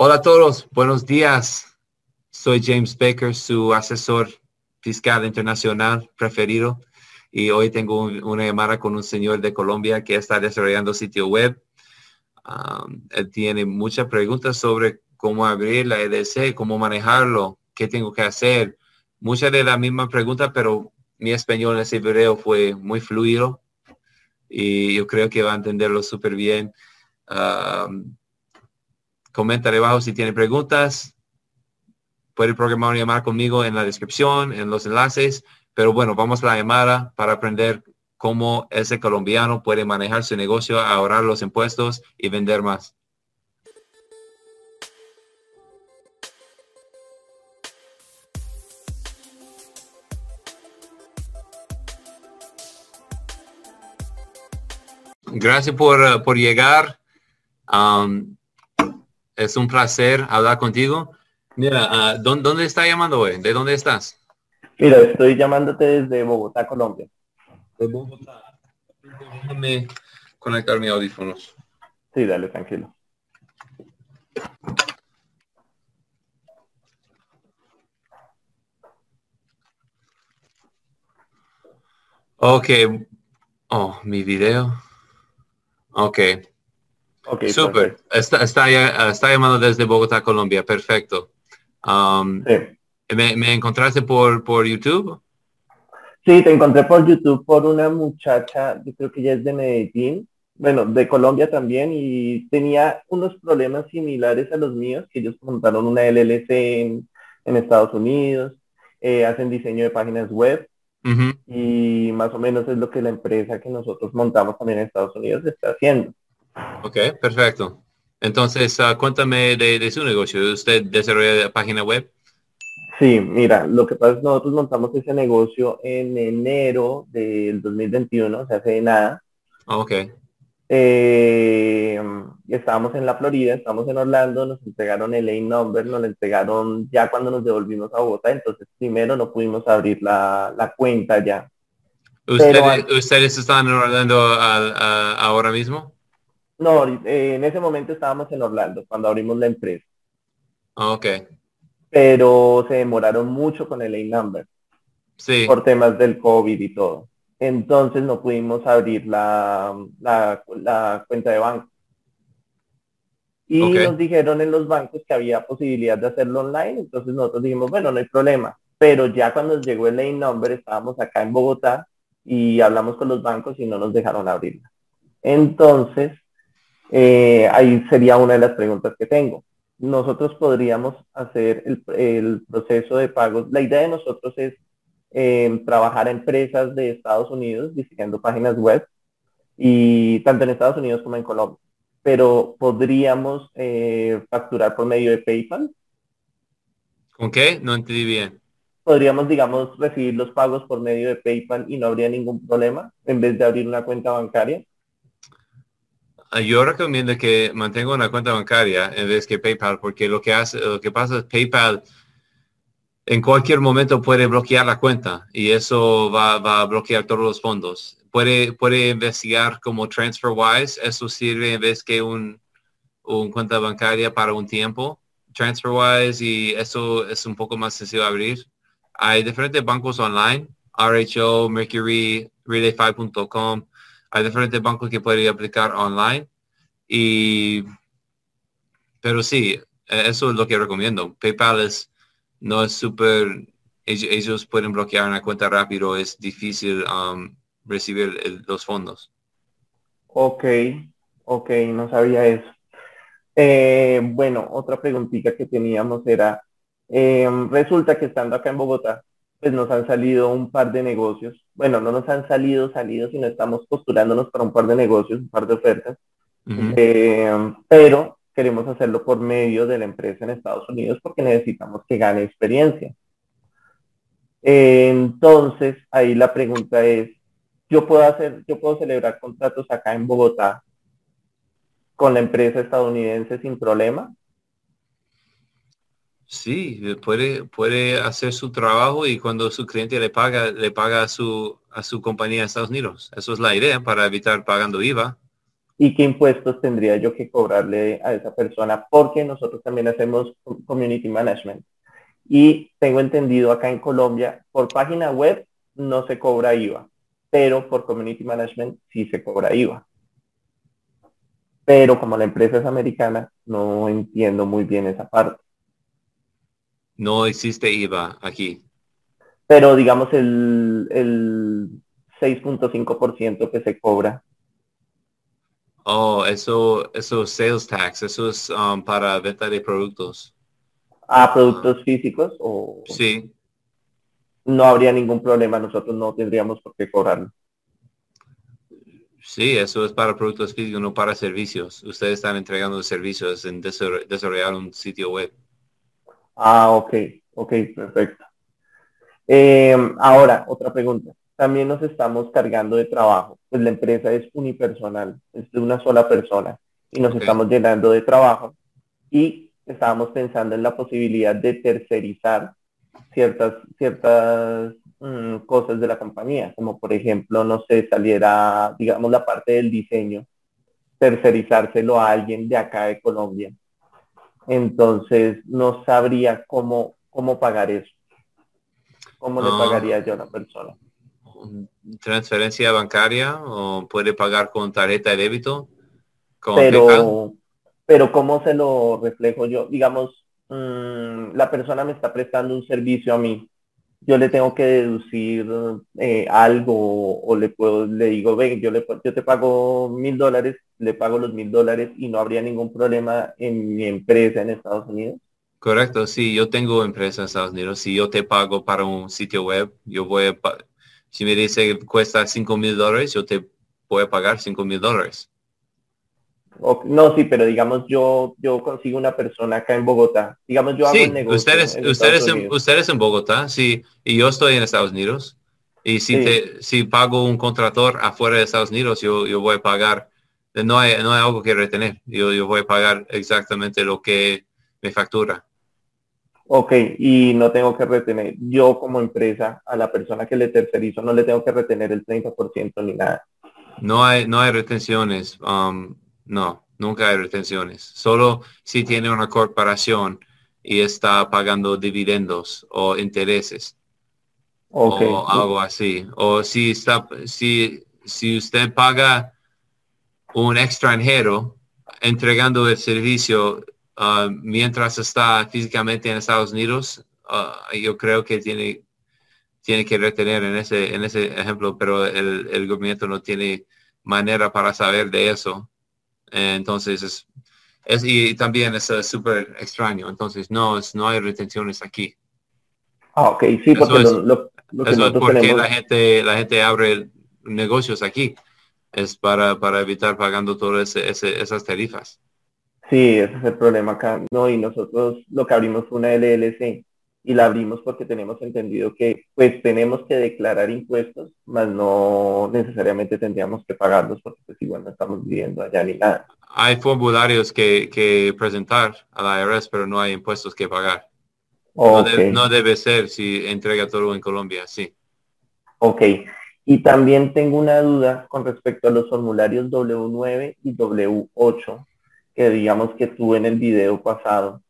Hola a todos, buenos días. Soy James Baker, su asesor fiscal internacional preferido. Y hoy tengo una llamada con un señor de Colombia que está desarrollando sitio web. Um, él tiene muchas preguntas sobre cómo abrir la EDC, cómo manejarlo, qué tengo que hacer. Muchas de las mismas preguntas, pero mi español en ese video fue muy fluido y yo creo que va a entenderlo súper bien. Um, comenta debajo si tiene preguntas. Puede programar una llamada conmigo en la descripción, en los enlaces. Pero bueno, vamos a la llamada para aprender cómo ese colombiano puede manejar su negocio, ahorrar los impuestos y vender más. Gracias por, por llegar. Es un placer hablar contigo. Mira, uh, ¿dónde, está llamando hoy? ¿De dónde estás? Mira, estoy llamándote desde Bogotá, Colombia. De Bogotá. Déjame conectar mis audífonos. Sí, dale, tranquilo. Ok. Oh, mi video. Ok. Okay, Super. Está, está, llamando desde Bogotá, Colombia. Perfecto. Um, ¿me, encontraste por, por YouTube? Sí, te encontré por YouTube por una muchacha, yo creo que ella es de Medellín, bueno, de Colombia también, y tenía unos problemas similares a los míos, que ellos montaron una LLC en, Estados Unidos, eh, hacen diseño de páginas web, y más o menos es lo que la empresa que nosotros montamos también en Estados Unidos está haciendo. Ok, perfecto. Entonces, uh, cuéntame de, su negocio. ¿Usted desarrolla la página web? Sí, mira, lo que pasa es que nosotros montamos ese negocio en enero del 2021, o sea, hace nada. Ok. Eh, estábamos en la Florida, estamos en Orlando, nos entregaron el lane number, nos lo entregaron ya cuando nos devolvimos a Bogotá, entonces primero no pudimos abrir la, cuenta ya. ¿Ustedes, están en Orlando ahora mismo? No, eh, en ese momento estábamos en Orlando, cuando abrimos la empresa. Ah, ok. Pero se demoraron mucho con el A-Number. Sí. Por temas del COVID y todo. Entonces no pudimos abrir la, la, cuenta de banco. Y nos dijeron en los bancos que había posibilidad de hacerlo online, entonces nosotros dijimos, bueno, no hay problema. Pero ya cuando llegó el lane number, estábamos acá en Bogotá y hablamos con los bancos y no nos dejaron abrirla. Entonces, eh, ahí sería una de las preguntas que tengo. Nosotros podríamos hacer el, proceso de pagos. La idea de nosotros es eh, trabajar en empresas de Estados Unidos diseñando páginas web y tanto en Estados Unidos como en Colombia. Pero podríamos eh, facturar por medio de PayPal. ¿Con qué? No entendí bien. Podríamos, digamos, recibir los pagos por medio de PayPal y no habría ningún problema en vez de abrir una cuenta bancaria. Ah, yo recomiendo que mantenga una cuenta bancaria en vez que PayPal, porque lo que hace, lo que pasa es PayPal en cualquier momento puede bloquear la cuenta y eso va, a bloquear todos los fondos. Puede, puede investigar como TransferWise, eso sirve en vez que un, un cuenta bancaria para un tiempo. TransferWise y eso es un poco más sencillo abrir. Hay diferentes bancos online, RHO, Mercury, Relay5.com hay diferentes bancos que pueden aplicar online. Y, pero sí, e, eso es lo que recomiendo. PayPal es, no es súper, ellos, pueden bloquear una cuenta rápido, es difícil um, recibir los fondos. Ok, ok, no sabía eso. Eh, bueno, otra preguntita que teníamos era, eh, resulta que estando acá en Bogotá, pues nos han salido un par de negocios. Bueno, no nos han salido salido, sino estamos postulándonos para un par de negocios, un par de ofertas. Eh, pero queremos hacerlo por medio de la empresa en Estados Unidos porque necesitamos que gane experiencia. entonces, ahí la pregunta es, yo puedo hacer, yo puedo celebrar contratos acá en Bogotá con la empresa estadounidense sin problema. Sí, puede, puede hacer su trabajo y cuando su cliente le paga, le paga a su, a su compañía en Estados Unidos. Eso es la idea para evitar pagando IVA. y qué impuestos tendría yo que cobrarle a esa persona, porque nosotros también hacemos community management. Y tengo entendido acá en Colombia, por página web no se cobra IVA, pero por community management sí se cobra IVA. Pero como la empresa es americana, no entiendo muy bien esa parte. No existe IVA aquí. Pero digamos el, el 6.5% que se cobra. Oh, eso, eso es sales tax, eso es um, para venta de productos. ¿A productos físicos o...? Sí. No habría ningún problema, nosotros no tendríamos por qué cobrarlo. Sí, eso es para productos físicos, no para servicios. Ustedes están entregando servicios en desarrollar un sitio web. Ah, ok, ok, perfecto. Em, ahora, otra pregunta. También nos estamos cargando de trabajo, pues la empresa es unipersonal, es de una sola persona y nos estamos llenando de trabajo y estábamos pensando en la posibilidad de tercerizar ciertas, ciertas mm, cosas de la compañía, como por ejemplo, no sé, saliera, digamos, la parte del diseño, tercerizárselo a alguien de acá de Colombia. Entonces, no sabría cómo, cómo pagar eso. ¿Cómo le ah. pagaría yo a una persona? ¿Transferencia bancaria o puede pagar con tarjeta de débito? pero, pero ¿cómo se lo reflejo yo? Digamos, mm, la persona me está prestando un servicio a mí. Yo le tengo que deducir eh, algo o le puedo, le digo, ven, yo, le, yo te pago mil dólares, le pago los mil dólares y no habría ningún problema en mi empresa en Estados Unidos. Correcto, sí, yo tengo empresa en Estados Unidos. Si yo te pago para un sitio web, yo voy a, si me dice que cuesta cinco mil dólares, yo te voy a pagar cinco mil dólares no, sí, pero digamos yo yo consigo una persona acá en Bogotá. Digamos yo hago un negocio. Ustedes, en ustedes, en, ustedes en Bogotá, sí, y yo estoy en Estados Unidos. Y si te si pago un contrator afuera de Estados Unidos, yo, yo voy a pagar. No hay, no hay algo que retener. Yo, yo voy a pagar exactamente lo que me factura. Ok, y no tengo que retener. Yo como empresa, a la persona que le tercerizo, no le tengo que retener el 30% ni nada. No hay, no hay retenciones. Um, no, nunca hay retenciones. Solo si tiene una corporación y está pagando dividendos o intereses. O algo así. O si está, si, si usted paga un extranjero entregando el servicio uh, mientras está físicamente en Estados Unidos, uh, yo creo que tiene, tiene que retener en ese, en ese ejemplo, pero el, el gobierno no tiene manera para saber de eso entonces, es, es y también es eh, súper extraño. Entonces, no, es, no hay retenciones aquí. Ah, ok, sí, porque lo, eso es porque la gente, la gente abre negocios aquí. Es para, para evitar pagando todas ese, esas tarifas. Sí, ese es el problema acá. No, y nosotros lo que abrimos fue una LLC y la abrimos porque tenemos entendido que pues tenemos que declarar impuestos, mas no necesariamente tendríamos que pagarlos porque pues igual no estamos viviendo allá ni nada. Hay formularios que, que presentar a la IRS, pero no hay impuestos que pagar. No, debe ser si entrega todo en Colombia, sí. Ok. Y también tengo una duda con respecto a los formularios W9 y W8, que digamos que tuve en el video pasado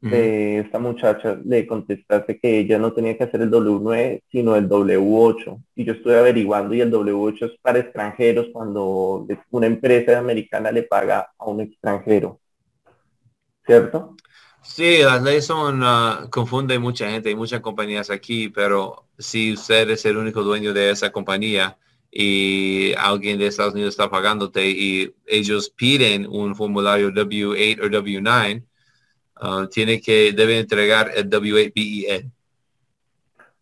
de esta muchacha le contestaste que ella no tenía que hacer el W9, sino el W8. Y yo estuve averiguando y el W8 es para extranjeros cuando una empresa americana le paga a un extranjero. ¿Cierto? Sí, las leyes son, uh, confunden mucha gente, hay muchas compañías aquí, pero si usted es el único dueño de esa compañía y alguien de Estados Unidos está pagándote y ellos piden un formulario W8 o W9, Ah, tiene que, debe entregar el W8BEN.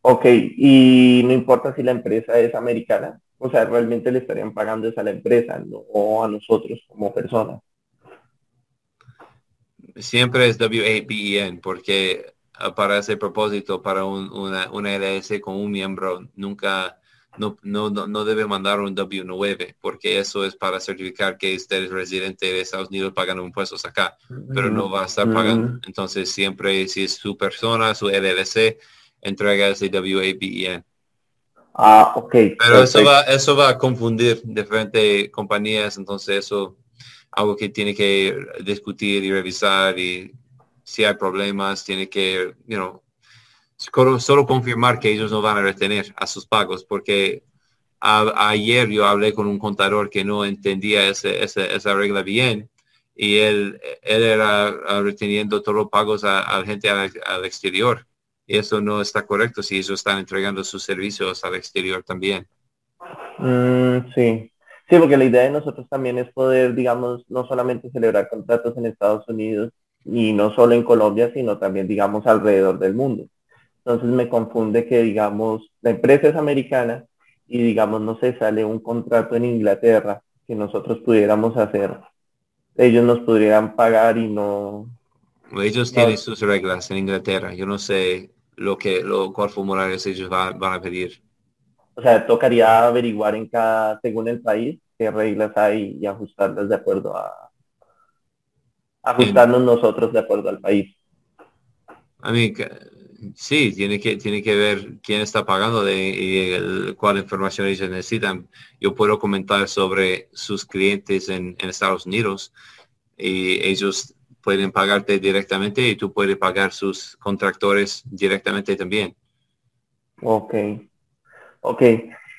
Ok, y no importa si la empresa es americana, o sea, realmente le estarían pagando eso a la empresa, no a nosotros como personas. Siempre es W8BEN, porque ah, para ese propósito, para una, una LS con un miembro, nunca no, no, no debe mandar un W9 porque eso es para certificar que usted es residente de Estados Unidos pagando impuestos acá, pero no va a estar pagando. Entonces siempre si es su persona, su LLC, entrega ese WABEN. Ah, ok. Pero eso va, eso va a confundir diferentes compañías, entonces eso algo que tiene que discutir y revisar y si hay problemas, tiene que, you know, solo, confirmar que ellos no van a retener a sus pagos, porque ayer yo hablé con un contador que no entendía esa regla bien y él, él era reteniendo todos los pagos a, la gente al, exterior. Y eso no está correcto si ellos están entregando sus servicios al exterior también. Mm, sí, sí, porque la idea de nosotros también es poder, digamos, no solamente celebrar contratos en Estados Unidos y no solo en Colombia, sino también, digamos, alrededor del mundo. Entonces me confunde que, digamos, la empresa es americana y, digamos, no se sale un contrato en Inglaterra que nosotros pudiéramos hacer. Ellos nos podrían pagar y no... Ellos tienen sus reglas en Inglaterra. Yo no sé lo que, lo, cuál formulario ellos van, a pedir. O sea, tocaría averiguar en cada, según el país, qué reglas hay y ajustarlas de acuerdo a, ajustarnos nosotros de acuerdo al país. A mí, sí, tiene que, tiene que ver quién está pagando de, y cuál información ellos necesitan. Yo puedo comentar sobre sus clientes en, Estados Unidos y ellos pueden pagarte directamente y tú puedes pagar sus contractores directamente también. Ok, ok.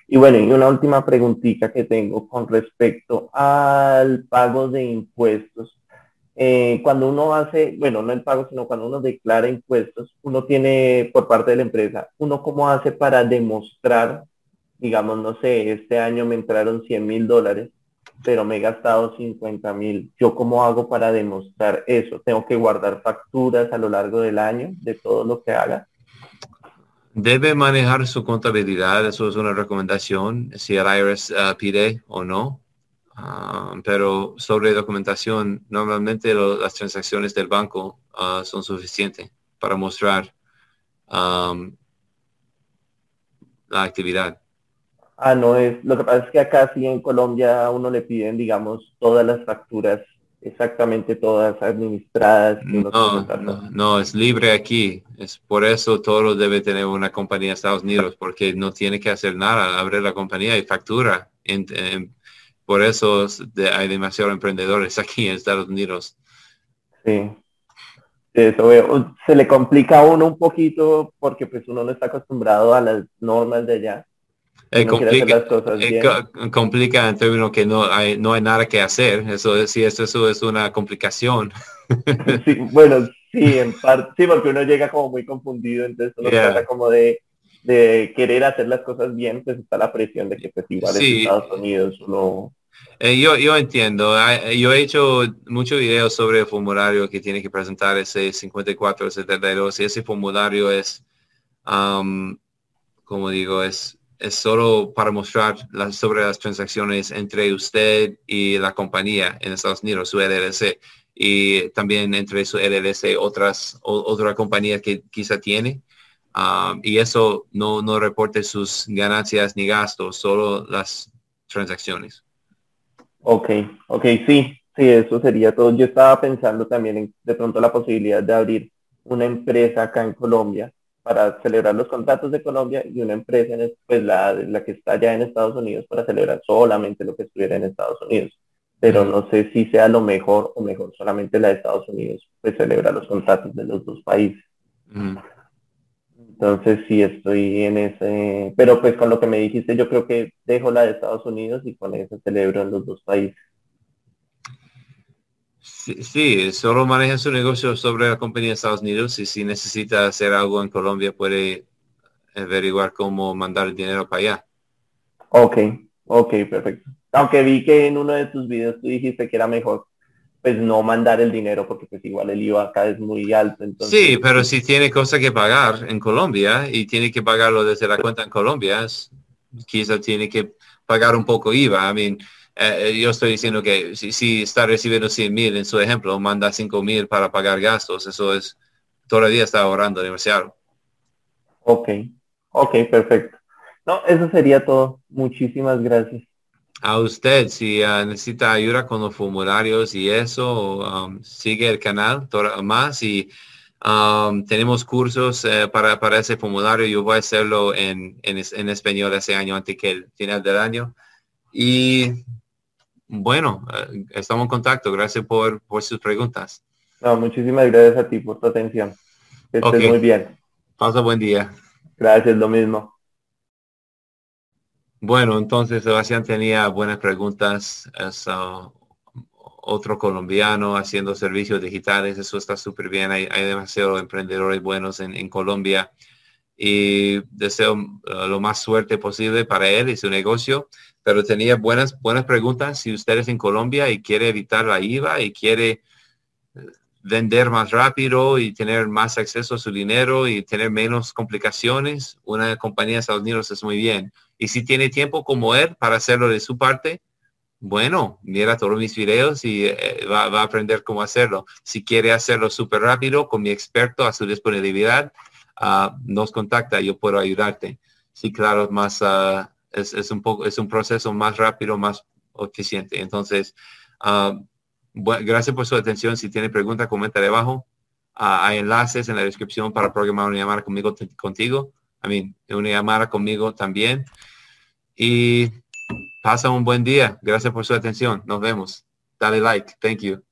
Y bueno, y una última preguntita que tengo con respecto al pago de impuestos. Eh, cuando uno hace, bueno, no el pago, sino cuando uno declara impuestos, uno tiene por parte de la empresa, uno cómo hace para demostrar, digamos, no sé, este año me entraron 100 mil dólares, pero me he gastado 50 mil. ¿Yo cómo hago para demostrar eso? ¿Tengo que guardar facturas a lo largo del año de todo lo que haga? Debe manejar su contabilidad, eso es una recomendación, si el IRS uh, pide o no. Ah, pero sobre documentación, normalmente las transacciones del banco ah, son suficientes para mostrar la actividad. Ah, no es. Lo que pasa es que acá sí en Colombia a uno le piden, digamos, todas las facturas, exactamente todas administradas. No, no, es libre aquí. Es por eso todo debe tener una compañía en Estados Unidos, porque no tiene que hacer nada, abre la compañía y factura. en, por eso hay demasiados emprendedores aquí en Estados Unidos. Sí. Eso Se le complica a uno un poquito porque pues uno no está acostumbrado a las normas de allá. Eh, complica, eh, complica, en términos que no hay, no hay nada que hacer. Eso sí, eso, eso es una complicación. Sí, bueno, sí, en parte, sí, porque uno llega como muy confundido, entonces uno trata como de, de, querer hacer las cosas bien, pues está la presión de que pues igual en Estados Unidos uno eh, yo, yo entiendo. Yo he hecho muchos videos sobre el formulario que tiene que presentar ese 5472 y ese formulario es, como digo, es, es solo para mostrar sobre las transacciones entre usted y la compañía en Estados Unidos, su LLC, y también entre su LLC otras, otra compañía que quizá tiene. y eso no, no reporte sus ganancias ni gastos, solo las transacciones. Ok, ok, sí, sí, eso sería todo. Yo estaba pensando también en de pronto la posibilidad de abrir una empresa acá en Colombia para celebrar los contratos de Colombia y una empresa, en, pues la, la que está allá en Estados Unidos para celebrar solamente lo que estuviera en Estados Unidos. Pero no sé si sea lo mejor o mejor solamente la de Estados Unidos, pues celebra los contratos de los dos países. Entonces sí estoy en ese, pero pues con lo que me dijiste yo creo que dejo la de Estados Unidos y con eso celebro en los dos países. Sí, solo maneja su negocio sobre la compañía de Estados Unidos y si necesita hacer algo en Colombia puede averiguar cómo mandar el dinero para allá. Ok, ok, perfecto. Aunque vi que en uno de tus videos tú dijiste que era mejor pues no mandar el dinero porque pues igual el IVA acá es muy alto. Entonces... Sí, pero si tiene cosas que pagar en Colombia y tiene que pagarlo desde la cuenta en Colombia, quizá tiene que pagar un poco IVA. I mean, eh, eh, yo estoy diciendo que si, si, está recibiendo 100 mil en su ejemplo, manda 5 mil para pagar gastos, eso es, todavía está ahorrando demasiado. Ok, ok, perfecto. No, eso sería todo. Muchísimas gracias a usted si ah, necesita ayuda con los formularios y eso, um, sigue el canal más y um, tenemos cursos eh, para, para, ese formulario. Yo voy a hacerlo en, en, en, español ese año antes que el final del año. Y bueno, eh, estamos en contacto. Gracias por, sus preguntas. No, muchísimas gracias a ti por tu atención. Que estés muy bien. Pasa buen día. Gracias, lo mismo. Bueno, entonces Sebastián tenía buenas preguntas. Es uh, otro colombiano haciendo servicios digitales. Eso está súper bien. Hay, demasiados emprendedores buenos en, Colombia. Y deseo uh, lo más suerte posible para él y su negocio. Pero tenía buenas, buenas preguntas. Si usted es en Colombia y quiere evitar la IVA y quiere vender más rápido y tener más acceso a su dinero y tener menos complicaciones, una compañía de Estados Unidos es muy bien. Y si tiene tiempo como él para hacerlo de su parte, bueno, mira todos mis videos y eh, va, a aprender cómo hacerlo. Si quiere hacerlo súper rápido con mi experto a su disponibilidad, ah, nos contacta, yo puedo ayudarte. Sí, claro, más, uh, es, un poco, es un proceso más rápido, más eficiente. Entonces, uh, gracias por su atención. Si tiene preguntas, comenta debajo. Ah, hay enlaces en la descripción para programar una llamada conmigo, contigo. I mean, una llamada conmigo también. Y pasa un buen día. Gracias por su atención. Nos vemos. Dale like. Thank you.